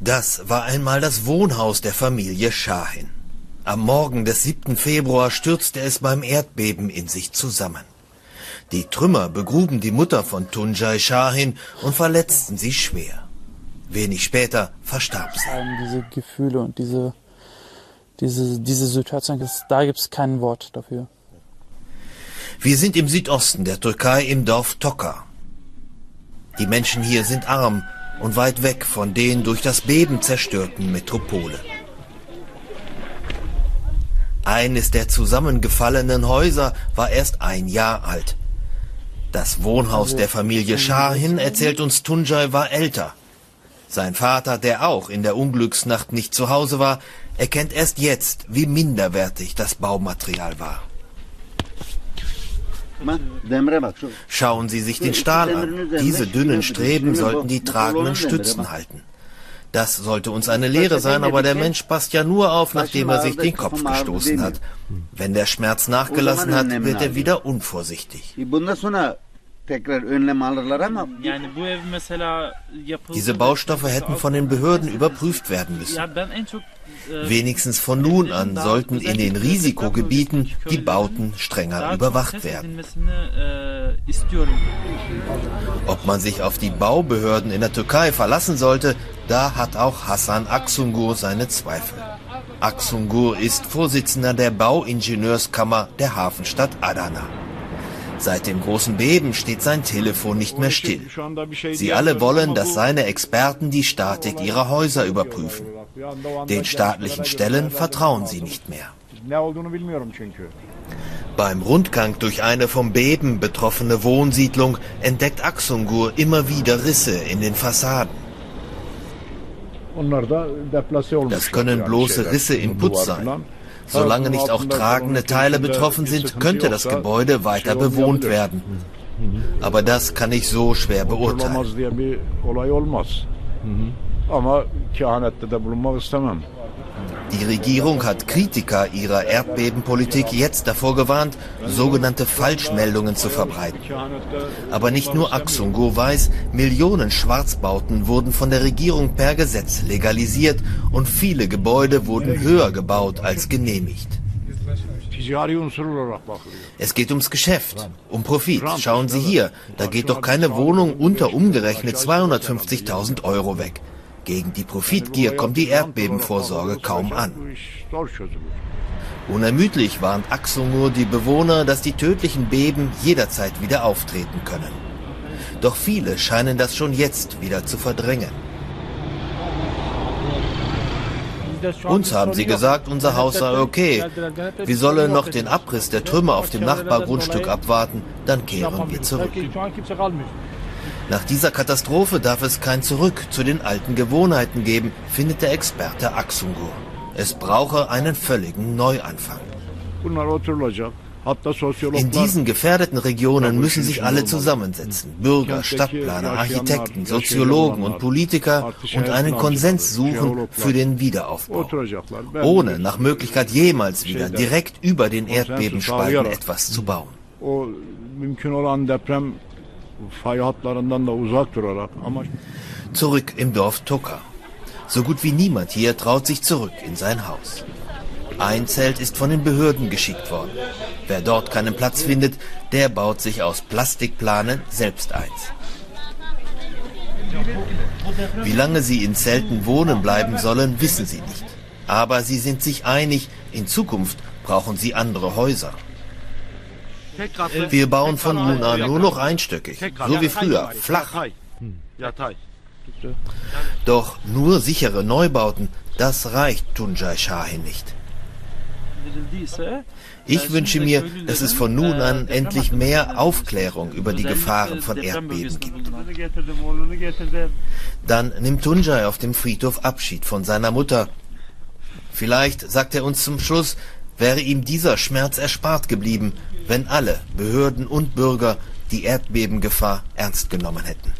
Das war einmal das Wohnhaus der Familie Shahin. Am Morgen des 7. Februar stürzte es beim Erdbeben in sich zusammen. Die Trümmer begruben die Mutter von Tunjai Shahin und verletzten sie schwer. Wenig später verstarb sie. Diese Gefühle und diese, diese, diese Situation, da gibt es kein Wort dafür. Wir sind im Südosten der Türkei im Dorf Toka. Die Menschen hier sind arm und weit weg von den durch das Beben zerstörten Metropole. Eines der zusammengefallenen Häuser war erst ein Jahr alt. Das Wohnhaus der Familie Shahin, erzählt uns Tunjai, war älter. Sein Vater, der auch in der Unglücksnacht nicht zu Hause war, erkennt erst jetzt, wie minderwertig das Baumaterial war. Schauen Sie sich den Stahl an. Diese dünnen Streben sollten die tragenden Stützen halten. Das sollte uns eine Lehre sein, aber der Mensch passt ja nur auf, nachdem er sich den Kopf gestoßen hat. Wenn der Schmerz nachgelassen hat, wird er wieder unvorsichtig. Diese Baustoffe hätten von den Behörden überprüft werden müssen. Wenigstens von nun an sollten in den Risikogebieten die Bauten strenger überwacht werden. Ob man sich auf die Baubehörden in der Türkei verlassen sollte, da hat auch Hassan Aksungur seine Zweifel. Aksungur ist Vorsitzender der Bauingenieurskammer der Hafenstadt Adana. Seit dem großen Beben steht sein Telefon nicht mehr still. Sie alle wollen, dass seine Experten die Statik ihrer Häuser überprüfen. Den staatlichen Stellen vertrauen sie nicht mehr. Beim Rundgang durch eine vom Beben betroffene Wohnsiedlung entdeckt Aksungur immer wieder Risse in den Fassaden. Das können bloße Risse im Putz sein. Solange nicht auch tragende Teile betroffen sind, könnte das Gebäude weiter bewohnt werden. Aber das kann ich so schwer beurteilen. Die Regierung hat Kritiker ihrer Erdbebenpolitik jetzt davor gewarnt, sogenannte Falschmeldungen zu verbreiten. Aber nicht nur Aksungur weiß, Millionen Schwarzbauten wurden von der Regierung per Gesetz legalisiert und viele Gebäude wurden höher gebaut als genehmigt. Es geht ums Geschäft, um Profit. Schauen Sie hier, da geht doch keine Wohnung unter umgerechnet 250.000 Euro weg. Gegen die Profitgier kommt die Erdbebenvorsorge kaum an. Unermüdlich warnt Axongur die Bewohner, dass die tödlichen Beben jederzeit wieder auftreten können. Doch viele scheinen das schon jetzt wieder zu verdrängen. Uns haben sie gesagt, unser Haus sei okay. Wir sollen noch den Abriss der Trümmer auf dem Nachbargrundstück abwarten, dann kehren wir zurück. Nach dieser Katastrophe darf es kein Zurück zu den alten Gewohnheiten geben, findet der Experte Aksungur. Es brauche einen völligen Neuanfang. In diesen gefährdeten Regionen müssen sich alle zusammensetzen. Bürger, Stadtplaner, Architekten, Soziologen und Politiker und einen Konsens suchen für den Wiederaufbau. Ohne nach Möglichkeit jemals wieder direkt über den Erdbebenspalten etwas zu bauen. Fay hatlarından da uzak durarak ama Zurück im Dorf Tucker. So gut wie niemand hier traut sich zurück in sein Haus. Ein Zelt ist von den Behörden geschickt worden. Wer dort keinen Platz findet, der baut sich aus Plastikplanen selbst eins. Wie lange sie in Zelten wohnen bleiben sollen, wissen sie nicht. Aber sie sind sich einig, in Zukunft brauchen sie andere Häuser. Wir bauen von nun an nur noch einstöckig, so wie früher, flach. Doch nur sichere Neubauten, das reicht Tunjai Shahin nicht. Ich wünsche mir, dass es von nun an endlich mehr Aufklärung über die Gefahren von Erdbeben gibt. Dann nimmt Tunjai auf dem Friedhof Abschied von seiner Mutter. Vielleicht sagt er uns zum Schluss, wäre ihm dieser Schmerz erspart geblieben, wenn alle Behörden und Bürger die Erdbebengefahr ernst genommen hätten.